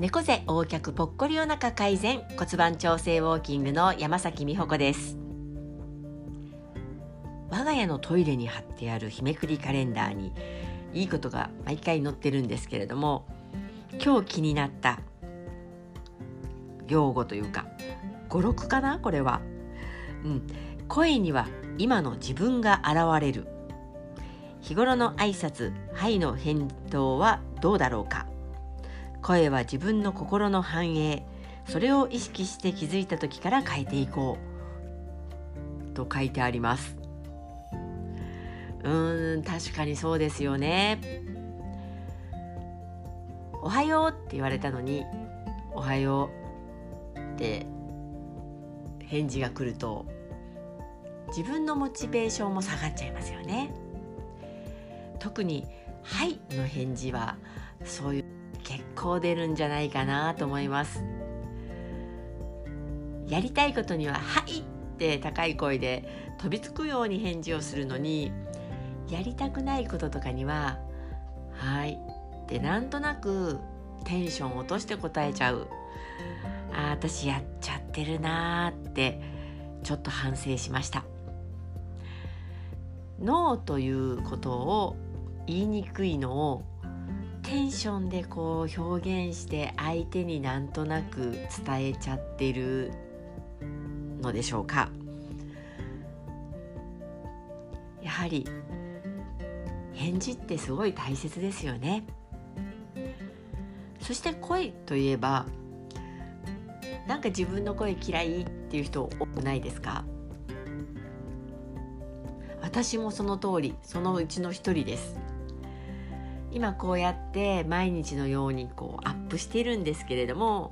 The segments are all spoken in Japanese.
猫背横脚ぽっこりお腹改善骨盤調整ウォーキングの山崎美穂子です。我が家のトイレに貼ってある日めくりカレンダーにいいことが毎回載ってるんですけれども今日気になった用語というか語録かなこれは、うん、声には今の自分が現れる。日頃の挨拶「はい」の返答はどうだろうか。声は自分の心の反映。それを意識して気づいた時から変えていこう。と書いてあります。うーん確かにそうですよね。おはようって言われたのにおはようって返事が来ると自分のモチベーションも下がっちゃいますよね。特に「はい」の返事はそういう結構出るんじゃないかなと思います。やりたいことには「はい」って高い声で飛びつくように返事をするのにやりたくないこととかには「はい」ってなんとなくテンション落として答えちゃう。ああ私やっちゃってるなーってちょっと反省しました。ノーということを言いにくいのをテンションでこう表現して相手になんとなく伝えちゃってるのでしょうか。やはり返事ってすごい大切ですよね。そして声といえばなんか自分の声嫌いっていう人多くないですか？私もその通りそのうちの一人です。今こうやって毎日のようにこうアップしているんですけれども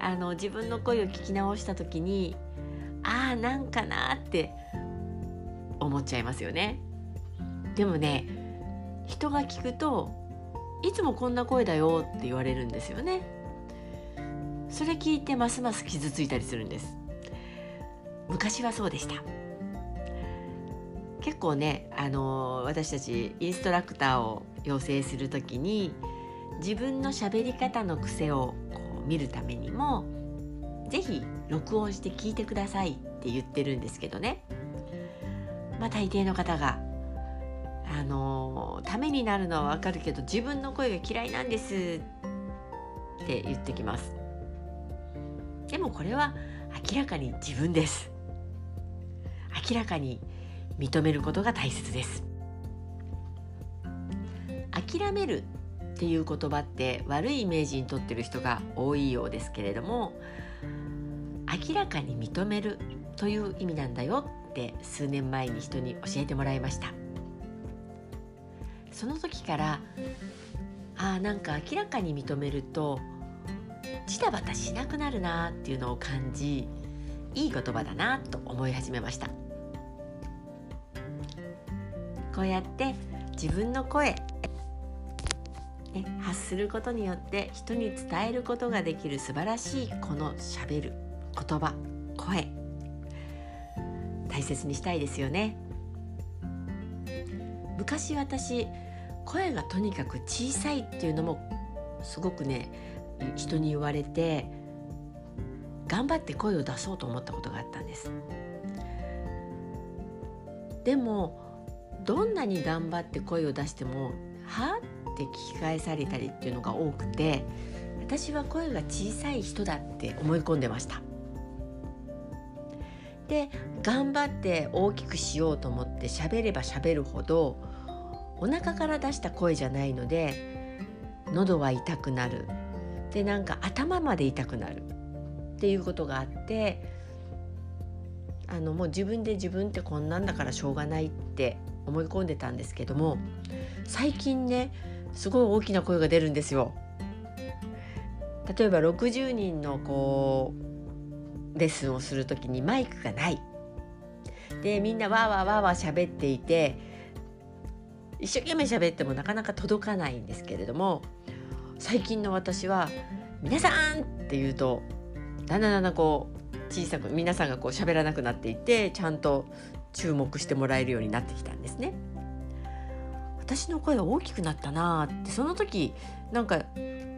あの自分の声を聞き直した時にああなんかなって思っちゃいますよね。でもね人が聞くといつもこんな声だよって言われるんですよね。それ聞いてますます傷ついたりするんです。昔はそうでした。結構ね、あの私たちインストラクターを養成する時に自分の喋り方の癖をこう見るためにも是非録音して聞いてくださいって言ってるんですけどね。まあ大抵の方があのためになるのはわかるけど自分の声が嫌いなんですって言ってきます。でもこれは明らかに自分です。明らかに認めることが大切です。諦めるっていう言葉って悪いイメージにとってる人が多いようですけれども明らかに認めるという意味なんだよって数年前に人に教えてもらいました。その時からああなんか明らかに認めるとジタバタしなくなるなっていうのを感じいい言葉だなと思い始めました。こうやって自分の声、ね、発することによって人に伝えることができる素晴らしいこのしゃべる言葉声大切にしたいですよね。昔私声がとにかく小さいっていうのもすごくね人に言われて頑張って声を出そうと思ったことがあったんです。でもどんなに頑張って声を出しても「は?」って聞き返されたりっていうのが多くて私は声が小さい人だって思い込んでました。で頑張って大きくしようと思って喋れば喋るほどお腹から出した声じゃないので喉は痛くなるでなんか頭まで痛くなるっていうことがあってあのもう自分で自分ってこんなんだからしょうがないって思い込んでたんですけども最近ねすごい大きな声が出るんですよ。例えば60人のこうレッスンをする時にマイクがないでみんなわーわーわーわー喋っていて一生懸命喋ってもなかなか届かないんですけれども最近の私は「皆さん!」って言うとだんだんだんだんこう小さく皆さんがこう喋らなくなっていてちゃんと注目してもらえるようになってきたんですね。私の声は大きくなったなってその時なんか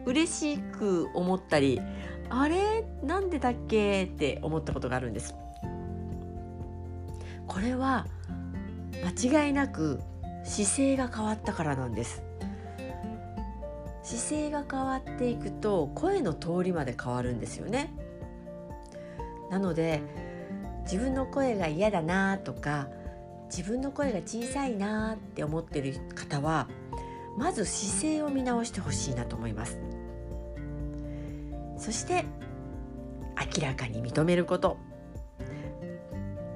嬉しく思ったりあれ？なんでだっけって思ったことがあるんです。これは間違いなく姿勢が変わったからなんです。姿勢が変わっていくと声の通りまで変わるんですよね。なので自分の声が嫌だなとか自分の声が小さいなって思ってる方はまず姿勢を見直してほしいなと思います。そして明らかに認めること、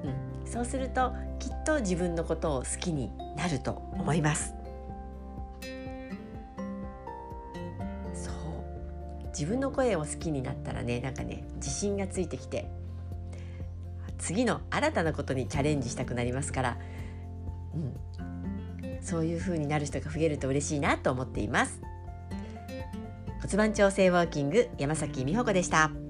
うん、そうするときっと自分のことを好きになると思います。そう。自分の声を好きになったらねなんかね自信がついてきて次の新たなことにチャレンジしたくなりますから、うん、そういう風になる人が増えると嬉しいなと思っています骨盤調整ウォーキング山崎美穂子でした。